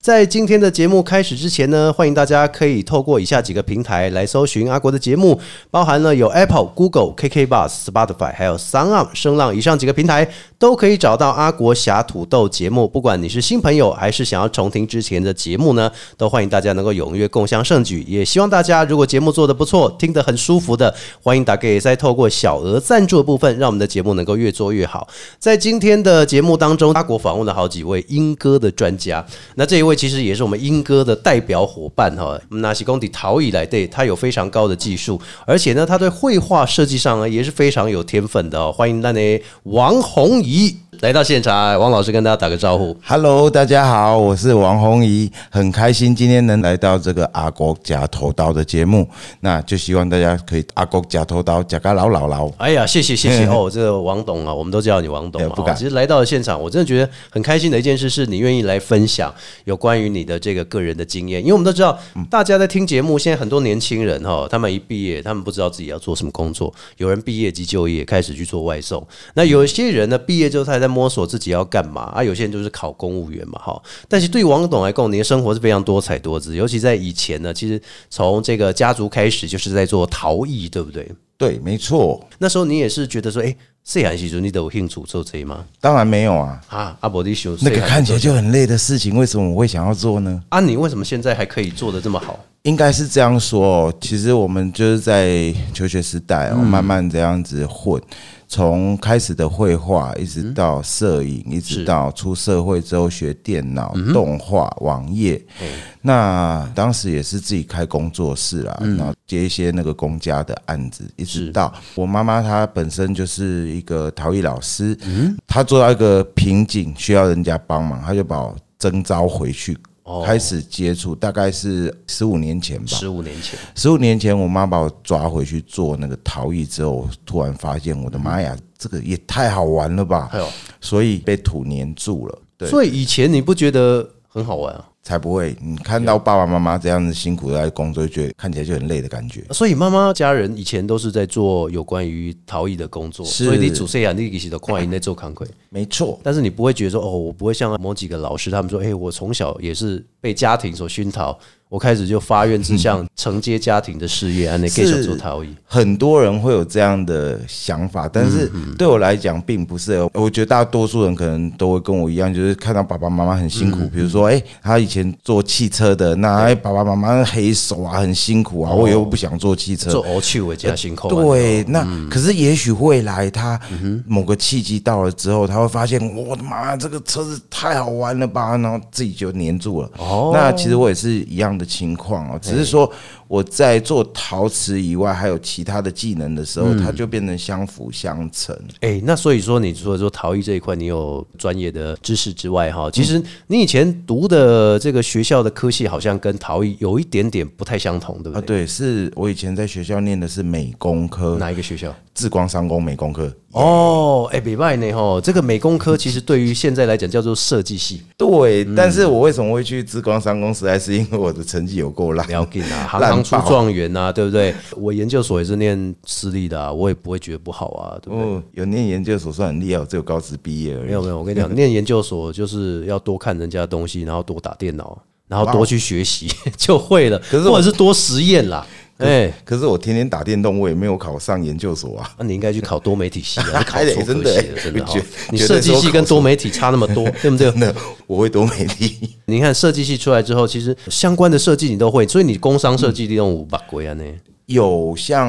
在今天的节目开始之前呢，欢迎大家可以透过以下几个平台来搜寻阿国的节目，包含了有 Apple、Google、KK Bus、Spotify，还有 Sound On、声浪以上几个平台，都可以找到阿国侠土豆节目。不管你是新朋友，还是想要重听之前的节目呢，都欢迎大家能够踊跃共襄盛举。也希望大家如果节目做得不错，听得很舒服的，欢迎打给再透过小额赞助的部分，让我们的节目能够越做越好。在今天的节目当中，阿国访问了好几位英歌的专家，那这一位其实也是我们英歌的代表伙伴哈。纳西公底陶以来对，他有非常高的技术，而且呢，他对绘画设计上呢也是非常有天分的哦。欢迎那呢王红怡来到现场，王老师跟大家打个招呼。Hello，大家好，我是王红怡，很开心今天能来到这个阿国假头刀的节目，那就希望大家可以阿国假头刀假个老老老。哎呀，谢谢谢谢 哦，这个王董啊，我们都叫你王董不敢哦其实来到了现场，我真的觉得很开心的一件事，是你愿意来分享有关于你的这个个人的经验。因为我们都知道，大家在听节目，现在很多年轻人哈，他们一毕业，他们不知道自己要做什么工作。有人毕业即就业，开始去做外送。那有一些人呢，毕业之后他还在摸索自己要干嘛啊。有些人就是考公务员嘛，哈。但是对王董来讲，你的生活是非常多彩多姿，尤其在以前呢，其实从这个家族开始就是在做陶艺，对不对？对，没错，那时候你也是觉得说，哎、细汉时阵你都有兴趣做这个吗？当然没有啊，啊，阿伯你想那个看起来就很累的事情，为什么我会想要做呢？啊，你为什么现在还可以做的这么好？应该是这样说哦，其实我们就是在求学时代哦，慢慢这样子混，从开始的绘画，一直到摄影，一直到出社会之后学电脑、动画、网页。那当时也是自己开工作室啦，然后接一些那个公家的案子，一直到我妈妈她本身就是一个陶艺老师，她做到一个瓶颈，需要人家帮忙，她就把我征召回去。开始接触，大概是十五年前吧。十五年前，十五年前，我妈把我抓回去做那个陶艺之后，我突然发现，我的妈呀，这个也太好玩了吧！所以被土黏住了。对，所以以前你不觉得很好玩啊？才不会你看到爸爸妈妈这样子辛苦的在工作，就觉得看起来就很累的感觉。所以妈妈家人以前都是在做有关于陶艺的工作，所以你主细啊，你其实都看因在做康亏，没错，但是你不会觉得说，哦，我不会像某几个老师他们说，哎、我从小也是被家庭所熏陶，我开始就发愿志向承接家庭的事业，安内继续做陶艺。很多人会有这样的想法，但是对我来讲并不是。我觉得大多数人可能都会跟我一样，就是看到爸爸妈妈很辛苦，比如说，哎、他以前做汽车的，那哎爸爸妈妈黑手啊，很辛苦啊，我以后不想做汽车，做偶趣我加辛苦啊，对，那、可是也许未来他某个契机到了之后，他会发现我的妈，这个车子太好玩了吧，然后自己就黏住了。哦。那其实我也是一样的情况哦，只是说我在做陶瓷以外，还有其他的技能的时候，它就变成相辅相成。哎、那所以说，你除了说陶艺这一块，你有专业的知识之外，哈，其实你以前读的这个学校的科系，好像跟陶艺有一点点不太相同，对不对啊，对？对，是我以前在学校念的是美工科，哪一个学校？智光商工美工科。哦，哎、北外呢？吼，这个美工科其实对于现在来讲叫做设计系，对，但是我为什么会去智光商公司，还是因为我的成绩有够烂。了解啊，行烂行出爆状元啊，对不对？我研究所也是念私立的啊，我也不会觉得不好啊，对不对？哦，有念研究所算很厉害，我只有高职毕业而已。没有没有，我跟你讲，念研究所就是要多看人家的东西，然后多打电脑，然后多去学习 就会了，可是我或者是多实验啦。哎，可是我天天打电动，我也没有考上研究所啊。那你应该去考多媒体系啊，你考还得错科真的系了，真的。你设计系跟多媒体差那么多，对不对？真的，我会多美丽。你看设计系出来之后，其实相关的设计你都会，所以你工商设计利用五百归啊呢。有像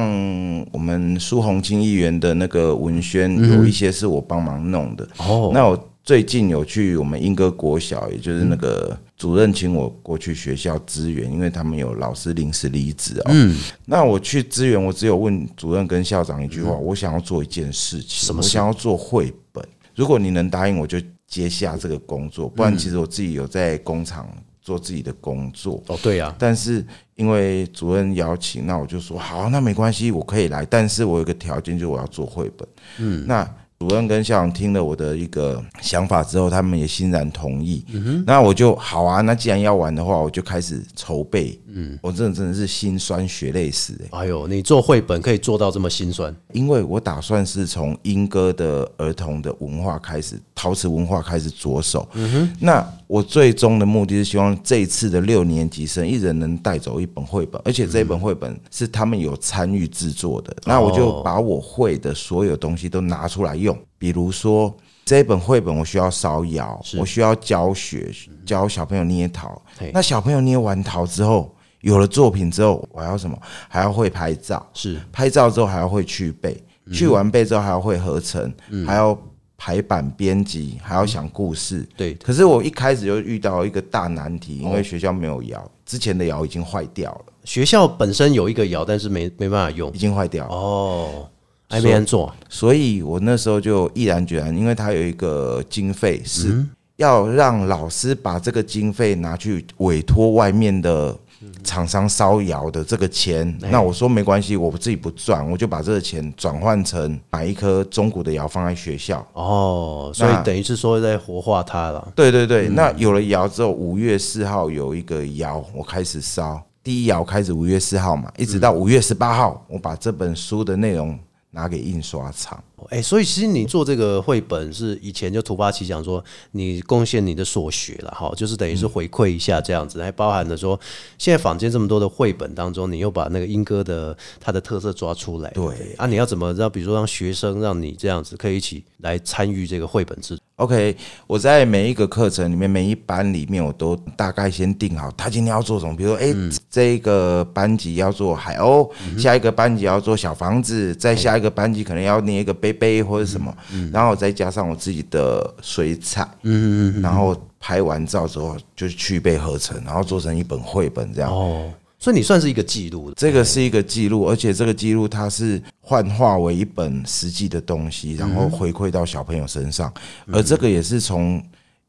我们苏红清议员的那个文宣，有一些是我帮忙弄的。哦，那我最近有去我们英歌国小，也就是那个主任请我过去学校支援，因为他们有老师临时离职哦。嗯，那我去支援，我只有问主任跟校长一句话：我想要做一件事情，什么我想要做绘本。如果你能答应，我就接下这个工作；不然，其实我自己有在工厂做自己的工作。哦，对呀，但是因为主任邀请，那我就说好，那没关系，我可以来。但是我有个条件，就是我要做绘本。嗯，那主任跟校长听了我的一个想法之后，他们也欣然同意。那我就好啊，那既然要玩的话，我就开始筹备。嗯，我真的真的是心酸血泪史哎、哎呦，你做绘本可以做到这么心酸，因为我打算是从英歌的儿童的文化开始，陶瓷文化开始着手。嗯哼那我最终的目的是希望这一次的六年级生一人能带走一本绘本，而且这本绘本是他们有参与制作的。那我就把我会的所有东西都拿出来用，比如说。这一本绘本我需要烧窑，我需要教学，教小朋友捏陶。那小朋友捏完陶之后，有了作品之后，我还要什么？还要会拍照。是拍照之后还要会去背，去完背之后还要会合成，还要排版编辑，还要想故事。对，可是我一开始就遇到一个大难题，因为学校没有窑，之前的窑已经坏掉了，学校本身有一个窑，但是没没办法用已。经坏掉了。哦，还没人做，所以我那时候就毅然决然，因为他有一个经费是要让老师把这个经费拿去委托外面的厂商烧窑的这个钱。那我说没关系，我自己不赚，我就把这个钱转换成买一颗中古的窑放在学校。哦，所以等于是说在活化它了。对对对，那有了窑之后，五月四号有一个窑，我开始烧。第一窑开始五月四号嘛，一直到五月十八号，我把这本书的内容拿给印刷厂。哎、所以其实你做这个绘本是以前就突发奇想说，你贡献你的所学了哈，就是等于是回馈一下这样子，还包含了说，现在坊间这么多的绘本当中，你又把那个英歌的它的特色抓出来，对啊，你要怎么让比如说让学生让你这样子可以一起来参与这个绘本制作？OK，我在每一个课程里面，每一班里面，我都大概先定好他今天要做什么。比如说，哎、这个班级要做海鸥，下一个班级要做小房子，再下一个班级可能要捏一个杯杯或者什么，然后再加上我自己的水彩，嗯嗯然后拍完照之后就是去被合成，然后做成一本绘本这样。哦，所以你算是一个记录，这个是一个记录，而且这个记录它是幻化为一本实际的东西，然后回馈到小朋友身上，而这个也是从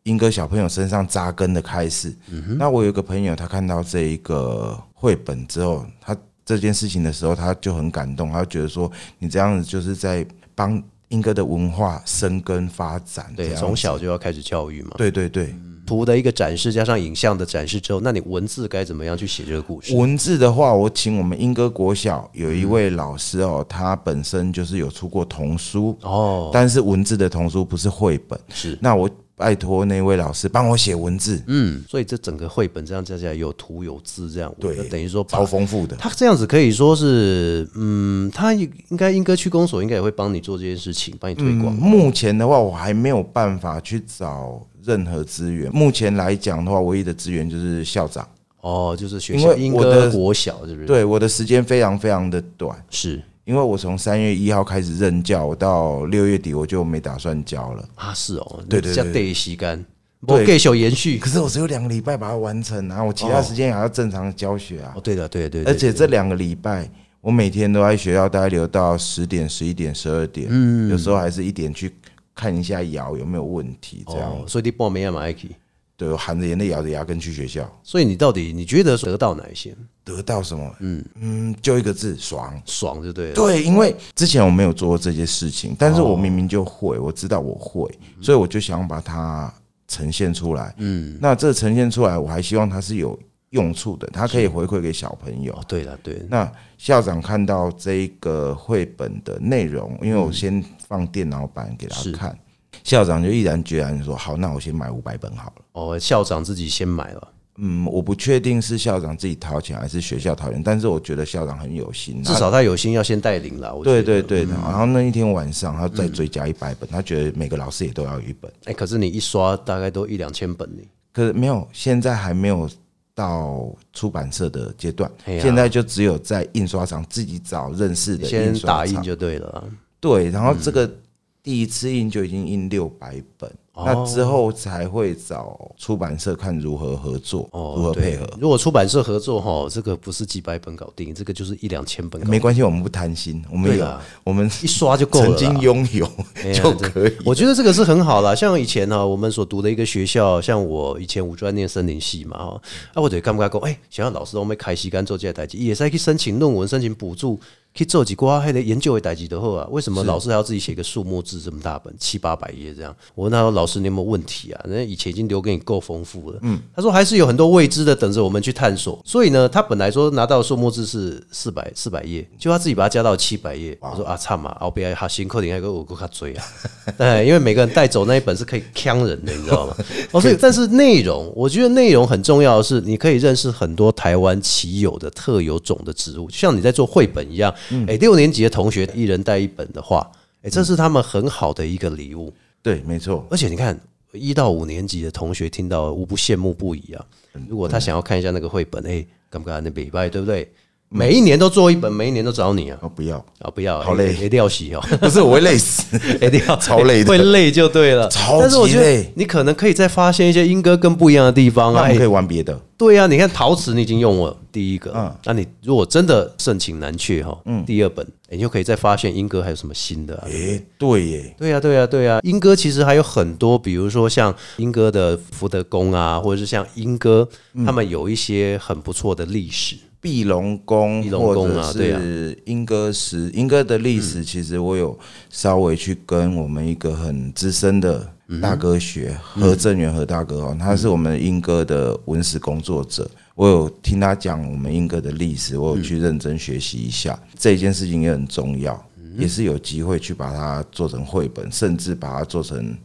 英哥小朋友身上扎根的开始。那我有一个朋友，他看到这一个绘本之后，他这件事情的时候，他就很感动，他就觉得说，你这样子就是在帮英哥的文化生根发展，对，从小就要开始教育嘛。对对对。图的一个展示加上影像的展示之后，那你文字该怎么样去写这个故事？文字的话，我请我们英哥国小有一位老师哦，他本身就是有出过童书，哦，但是文字的童书不是绘本。是，那我拜托那位老师帮我写文字，嗯，所以这整个绘本这样加起来有图有字，这样对等于说超丰富的。他这样子可以说是，嗯，他应该英歌区公所应该也会帮你做这件事情，帮你推广。目前的话，我还没有办法去找任何资源。目前来讲的话，唯一的资源就是校长。哦，就是学校英的歌国小是不是？，对我的时间非常非常的短，是因为我从三月一号开始任教，我到六月底我就没打算教了。啊，是哦，对对对叫对吸干，对我继续延续。可是我只有两个礼拜把它完成啊，我其他时间还要正常教学啊哦，。对的，对的对的，而且这两个礼拜，我每天都在学校，大概留到十点、十一点、十二点，嗯，有时候还是一点去看一下窑有没有问题，这样。哦，所以你报没嘛 i k 对，我含着眼泪咬着牙根去学校，所以你到底你觉得得到哪一些？得到什么？嗯嗯，就一个字，爽。爽就对了。对，因为之前我没有做过这些事情，但是我明明就会，我知道我会，所以我就想把它呈现出来。嗯，那这呈现出来，我还希望它是有用处的，它可以回馈给小朋友哦，。对了，对了，那校长看到这个绘本的内容，因为我先放电脑版给他是看，校长就毅然决然地说：“好，那我先买五百本好了。哦，校长自己先买了，”嗯，我不确定是校长自己掏钱还是学校掏钱，但是我觉得校长很有心，至少他有心要先带领了。对对对的。然后那一天晚上，他再追加一百本，他觉得每个老师也都要一本。哎、可是你一刷大概都一两千本呢。可是没有，现在还没有到出版社的阶段，现在就只有在印刷厂自己找认识的先印刷厂。打印就对了啊。对，然后这个第一次印就已经印六百本，哦那之后才会找出版社看如何合作，哦，如何配合。如果出版社合作哈，这个不是几百本搞定，这个就是一两千本搞定。没关系，我们不贪心，我们有我们一刷就够了。曾经拥有就可以。我觉得这个是很好啦，像以前呢、我们所读的一个学校，像我以前五专念森林系嘛，哈，啊，我者干不干够，哎，想要老师都没开西干做这些代志，也是可以申请论文、申请补助，可以做几瓜还得研究的代际的后啊？为什么老师还要自己写一个数目字这么大本七八百页这样？我问他说：“老师，你有没有问题啊？人家以前已经留给你够丰富了。”嗯，他说还是有很多未知的等着我们去探索。所以呢，他本来说拿到的数目字是四百四百页，就他自己把它加到七百页。我说啊，差嘛，后边还辛苦点，还有个我够他追啊。哎，因为每个人带走那一本是可以呛人的，你知道吗？哦，所以但是内容，我觉得内容很重要的是，你可以认识很多台湾奇有的特有种的植物，就像你在做绘本一样。哎，六年级的同学一人带一本的话，哎，这是他们很好的一个礼物。对，没错。而且你看，一到五年级的同学听到无不羡慕不已啊！如果他想要看一下那个绘本，哎，敢不敢那礼拜对不对？每一年都做一本，每一年都找你啊！哦，不要啊，不要，好累，一定要洗哦。不是，我会累死，一定要 超累的，会累就对了，超但是我觉得级累。你可能可以再发现一些英歌跟不一样的地方啊。可以玩别的。对啊，你看陶瓷你已经用了第一个，嗯那你如果真的盛情难却哈，嗯第二本你就可以再发现英歌还有什么新的啊。诶，对耶，对呀、对呀、对呀、英歌其实还有很多，比如说像英歌的福德宫啊，或者是像英歌，他们有一些很不错的历史。碧龙宫或者是莺歌石，莺歌的历史其实我有稍微去跟我们一个很资深的大哥学，何正元何大哥哦，他是我们莺歌的文史工作者。我有听他讲我们莺歌的历史，我有去认真学习一下，这件事情也很重要，也是有机会去把它做成绘本，甚至把它做成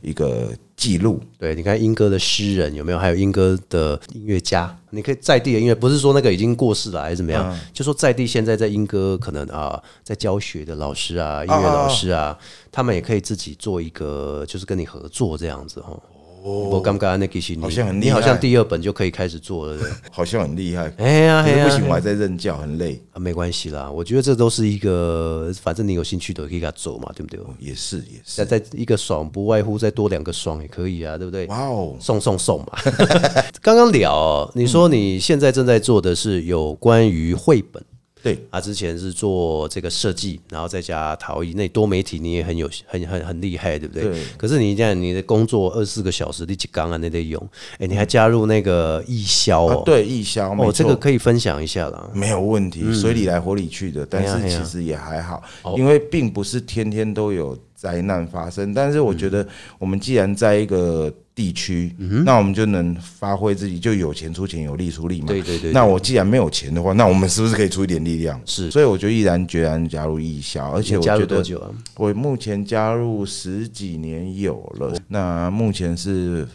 一个记录。对，你看英歌的诗人有没有？还有英歌的音乐家，你可以在地的音乐，不是说那个已经过世了还是怎么样，就说在地现在在英歌可能啊，在教学的老师啊，音乐老师啊，他们也可以自己做一个，就是跟你合作这样子哈。我刚刚那其实你好像很厉害你好像第二本就可以开始做了，好像很厉害，哎呀，哎呀，不行，我还在任教，很累。啊，没关系啦，我觉得这都是一个，反正你有兴趣的可以给他做嘛，对不对？也是也是，再再一个爽，不外乎再多两个爽也可以啊，对不对？哇哦，送送送嘛！刚刚聊哦，你说你现在正在做的是有关于绘本对，他，之前是做这个设计，然后再加陶艺，那多媒体你也很有很很很厉害，对不对？对。可是你这样，你的工作二十四个小时，你几缸啊，那得用，哎，你还加入那个艺销哦，，啊对，义消，没哦，这个可以分享一下啦。没有问题，水里来火里去的，但是其实也还好，因为并不是天天都有灾难发生。但是我觉得，我们既然在一个地区，那我们就能发挥自己，就有钱出钱，有力出力嘛。对对对，那我既然没有钱的话，那我们是不是可以出一点力量？是所以我就毅然决然加入义消，而且你加入我觉得多久啊？我目前加入十几年有了，那目前是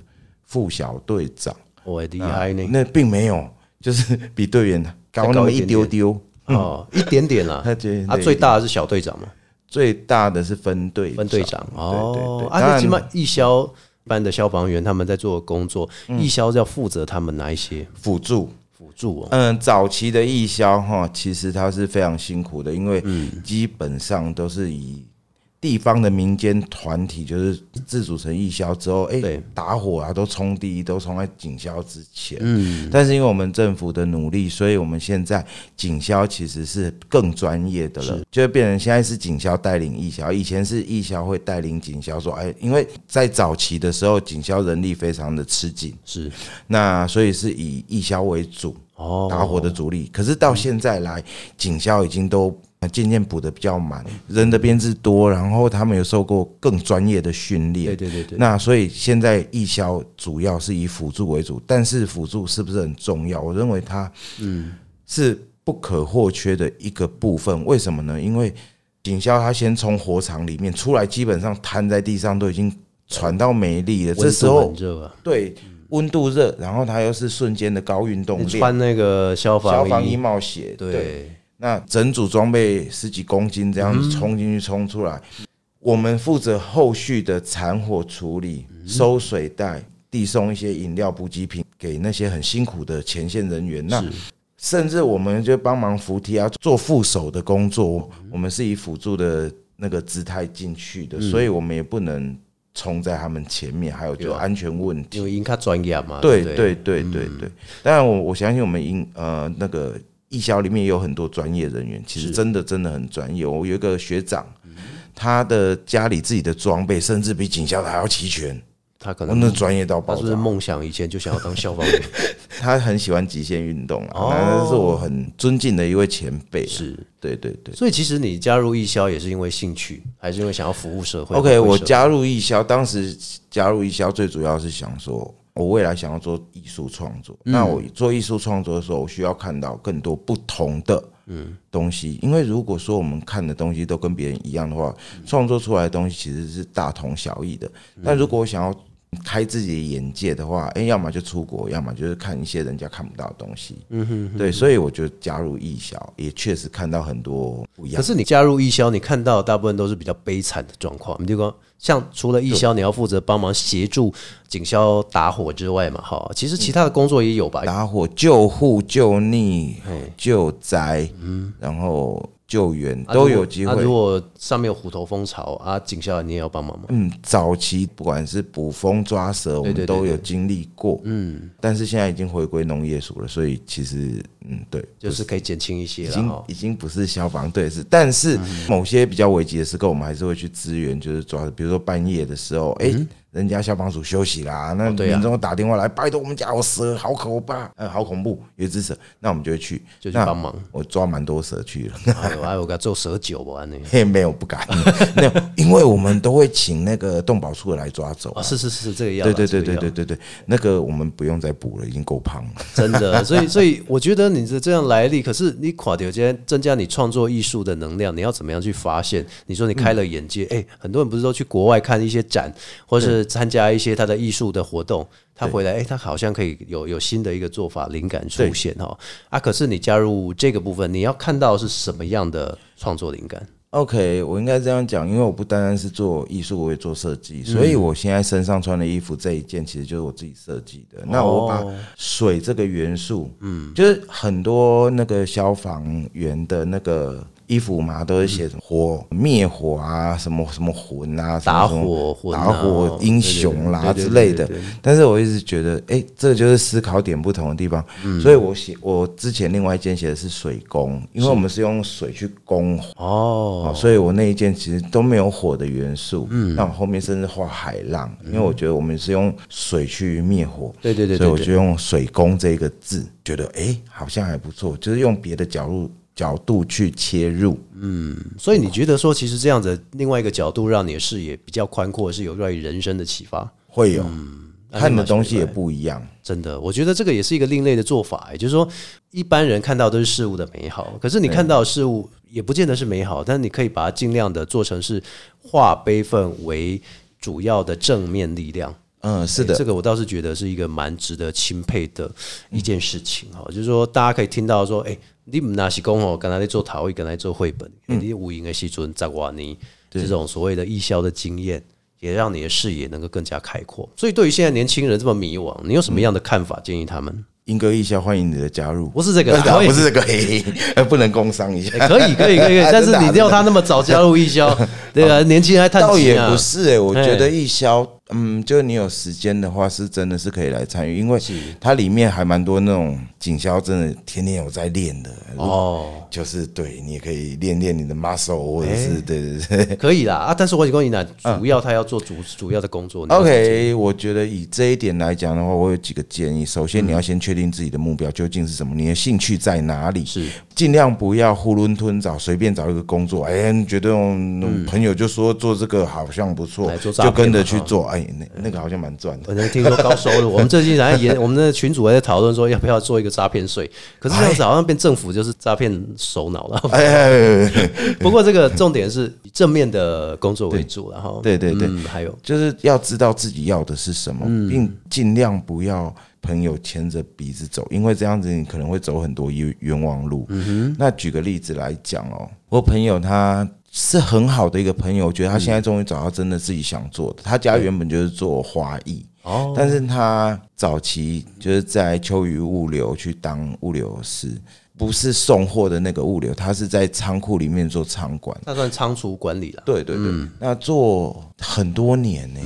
副小队长。我厉害呢，那并没有，就是比队员高那么一丢丢。哦，一点点啦。他啊，最大的是小队长嘛，最大的是分队分队长对哦对对。啊，当然那起码义消班的消防员他们在做工作，嗯义消要负责他们哪一些辅助。辅助哦？嗯，早期的义消哈，其实它是非常辛苦的，因为嗯基本上都是以地方的民间团体就是自组成义消之后，哎、对打火啊都冲第一，都冲在警消之前。嗯，但是因为我们政府的努力，所以我们现在警消其实是更专业的了，就会变成现在是警消带领义消，以前是义消会带领警消说，哎，因为在早期的时候，警消人力非常的吃紧，是那所以是以义消为主。哦，打火的主力。可是到现在来，警消已经都渐渐补的比较满，人的编制多，然后他们有受过更专业的训练。对对对对，那所以现在义消主要是以辅助为主，但是辅助是不是很重要？我认为它嗯是不可或缺的一个部分。为什么呢？因为警消他先从火场里面出来，基本上瘫在地上都已经喘到没力了。这时候对温度热，然后它又是瞬间的高运动量，你穿那个消防消防衣帽鞋，对，那整组装备十几公斤这样子冲进去冲出来，我们负责后续的残火处理、收水袋、递送一些饮料补给品给那些很辛苦的前线人员。那甚至我们就帮忙扶梯啊，做副手的工作，我们是以辅助的那个姿态进去的，所以我们也不能冲在他们前面，还有就安全问题。因。为应该专业嘛，对不对？对对对，当然我我相信我们英呃那个义消里面也有很多专业人员，其实真的真的很专业。我有一个学长，他的家里自己的装备甚至比警校的还要齐全。他可能我那专业到他是不是。梦想以前就想要当消防员？他很喜欢极限运动啊，是我很尊敬的一位前辈啊。是，对对对。所以其实你加入义消也是因为兴趣，还是因为想要服务社会 OK，我加入艺销，当时加入艺销最主要是想说，我未来想要做艺术创作。嗯那我做艺术创作的时候，我需要看到更多不同的嗯东西，因为如果说我们看的东西都跟别人一样的话，创作出来的东西其实是大同小异的。嗯但如果我想要开自己的眼界的话，哎、要么就出国，要么就是看一些人家看不到的东西。嗯哼对，所以我就加入艺销，也确实看到很多不一样可。是你加入义消，你看到大部分都是比较悲惨的状况。你就说，像除了义消，你要负责帮忙协助警消打火之外嘛，哈，其实其他的工作也有吧？打火、救护、救溺、救灾，嗯然后救援啊都有机会如果啊。如果上面有虎头蜂巢啊，警校你也要帮忙吗？嗯，早期不管是捕蜂抓蛇，我对对对们都有经历过。嗯，但是现在已经回归农业署了，所以其实嗯，对，就是可以减轻一些已经。已经不是消防队是，但是某些比较危急的时刻，我们还是会去支援，就是抓，比如说半夜的时候，哎、人家消防署休息啦，那民众打电话来，拜托我们家有蛇，好可怕，呃，好恐怖，有一只蛇，那我们就会去，就去帮忙。我抓蛮多蛇去了，还有还有个做蛇酒吧那嘿，没有不敢，那因为我们都会请那个动保处的来抓走。是是是，这个要啦对对对对对对对，那个我们不用再补了，已经够胖了。真的，所以所以我觉得你的这样来历，可是你垮掉，今天增加你创作艺术的能量，你要怎么样去发现？你说你开了眼界，哎、很多人不是都去国外看一些展，或是参加一些他的艺术的活动，他回来，哎、他好像可以有有新的一个做法，灵感出现哈啊。可是你加入这个部分，你要看到是什么样的创作灵感？OK，我应该这样讲，因为我不单单是做艺术，我也做设计，所以我现在身上穿的衣服这一件其实就是我自己设计的。那我把水这个元素，嗯，就是很多那个消防员的那个。衣服嘛，都是写火灭火啊，什么什么魂啊，打火打火英雄啦之类的。但是我一直觉得，哎、这就是思考点不同的地方。嗯所以我写我之前另外一件写的是水攻，因为我们是用水去攻火哦哦，所以我那一件其实都没有火的元素。嗯，那我后面甚至画海浪，因为我觉得我们是用水去灭火。对对对所以我就用水攻这个字，觉得哎、诶好像还不错，就是用别的角度角度去切入。嗯所以你觉得说，其实这样子另外一个角度，让你的视野比较宽阔，是有关于人生的启发。会有、嗯看的东西也不一样。真的，我觉得这个也是一个另类的做法，也就是说，一般人看到都是事物的美好，可是你看到的事物也不见得是美好，但你可以把它尽量的做成是化悲愤为主要的正面力量。嗯，是的，这个我倒是觉得是一个蛮值得钦佩的一件事情哈，就是说大家可以听到说，哎、你们那是讲哦，刚才在做陶艺，刚才做绘本，你无影的西尊在瓦尼这种所谓的艺销的经验，也让你的视野能够更加开阔。所以对于现在年轻人这么迷惘，你有什么样的看法？建议他们英歌艺校欢迎你的加入。不是这个 不是这个，嘿 不能工商一下。欸可以可以可以，但是你要他那么早加入艺销，对啊，年轻人还探亲啊倒也不，是哎、我觉得哎艺销，嗯，就你有时间的话，是真的是可以来参与，因为它里面还蛮多那种警校，真的天天有在练的。哦，就是对你也可以练练你的 muscle，或者哎是、对对对。可以啦啊，但是我跟你讲，主要他要做主主要的工作。OK，我觉得以这一点来讲的话，我有几个建议。首先，你要先确定自己的目标究竟是什么，你的兴趣在哪里，是尽量不要囫囵吞枣，随便找一个工作。哎，你觉得嗯朋友就说做这个好像不错就跟着去做。哎，那那个好像蛮赚的。我能听说高收入，我们最近还也，我们的群主还在讨论说要不要做一个诈骗税，可是这样子好像变政府就是诈骗首脑了。哎哎，哎哎不过这个重点是以正面的工作为主，然后对对对。嗯，还有。就是要知道自己要的是什么，并尽量不要朋友牵着鼻子走，因为这样子你可能会走很多冤冤枉路。那举个例子来讲哦，我朋友他是很好的一个朋友，我觉得他现在终于找到真的自己想做的。他家原本就是做花艺，哦，但是他早期就是在秋雨物流去当物流师。不是送货的那个物流，他是在仓库里面做仓管。那算仓储管理了。对对对，那做很多年呢、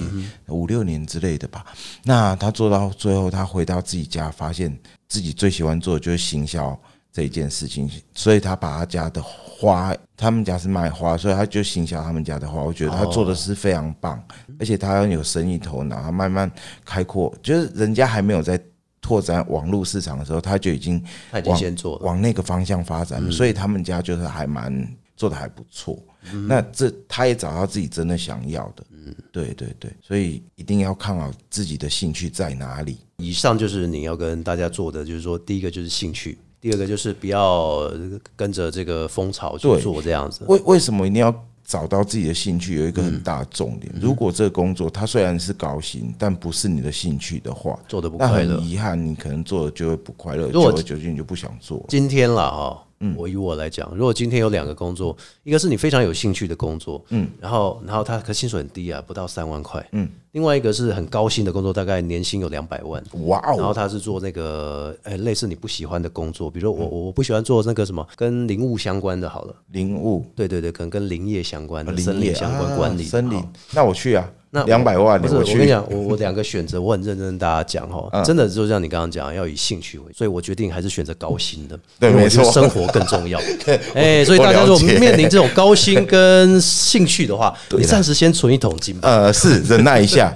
五六年之类的吧。那他做到最后，他回到自己家，发现自己最喜欢做的就是行销这一件事情，所以他把他家的花，他们家是卖花，所以他就行销他们家的花。我觉得他做的是非常棒，而且他有生意头脑，他慢慢开阔，就是人家还没有在拓展网络市场的时候，他就已经他已经先做了。往那个方向发展了，所以他们家就是还蛮做的还不错。那这他也找到自己真的想要的，嗯，对对对，所以一定要看好自己的兴趣在哪里。以上就是你要跟大家做的，就是说，第一个就是兴趣，第二个就是不要跟着这个风潮去做这样子。为为什么一定要找到自己的兴趣？有一个很大的重点，如果这个工作它虽然是高薪，但不是你的兴趣的话，做的不那快乐很遗憾，你可能做的就会不快乐，久而久之你就不想做。今天了哈，我以我来讲，如果今天有两个工作，一个是你非常有兴趣的工作，嗯，然后然后他可薪水很低啊，不到三万块，嗯，另外一个是很高薪的工作，大概年薪有两百万。哇哦。然后哦，他是做那个，呃、类似你不喜欢的工作，比如说我我我不喜欢做那个什么跟林务相关的，好了，林务、对对对，可能跟林业相关的、林业森林相关管理、啊森林，那我去啊，那两百万不是，我去。我跟你讲，我我两个选择，我很认真跟大家讲哈，嗯 真的就像你刚刚讲，要以兴趣为，所以我决定还是选择高薪的，对因为我觉得没错生活更重要。哎，所以大家如果面临这种高薪跟兴趣的话，你暂时先存一桶金吧，呃，是忍耐一下，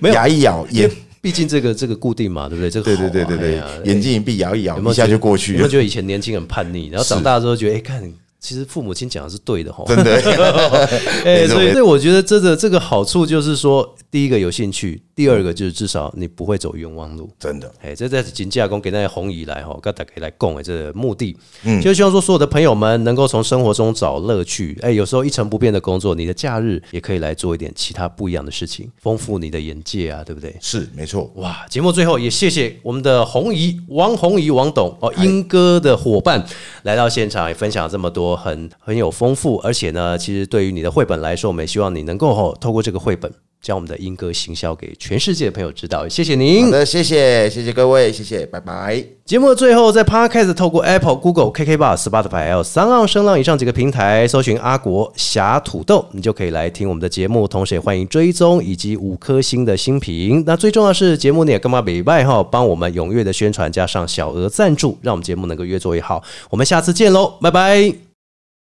没有牙一咬，眼，毕竟这个这个固定嘛，对不对？这个对对对对对眼睛一闭，咬一咬，一下就过去了。有没有觉得以前年轻人叛逆，然后长大之后觉得，哎，看，其实父母亲讲的是对的哈。真的，哎，所以没错没错所以我觉得这个这个好处就是说，第一个有兴趣，第二个就是至少你不会走冤枉路。真的，哎，这在金价公给那些红姨来哈，跟大家来供哎这个目的，嗯，就希望说所有的朋友们能够从生活中找乐趣。哎，有时候一成不变的工作，你的假日也可以来做一点其他不一样的事情，丰富你的眼界啊，对不对？是没错。哇！节目最后也谢谢我们的红姨王红姨王董哦，英哥的伙伴来到现场，也分享这么多很很有丰富，而且呢，其实对于你的绘本来说，我们也希望你能够哦，透过这个绘本，将我们的英歌行销给全世界的朋友知道。谢谢您好。的，谢谢，谢谢各位，谢谢，拜拜。节目的最后，在 Podcast 透过 Apple、Google、KK Bar、Spotify 还有三浪声浪以上几个平台搜寻阿国侠土豆，你就可以来听我们的节目。同时也欢迎追踪以及五颗星的新品。那最重要的是，节目你也干嘛北拜哈，帮我们踊跃的宣传，加上小额赞助，让我们节目能够越做越好。我们下次见喽，拜拜。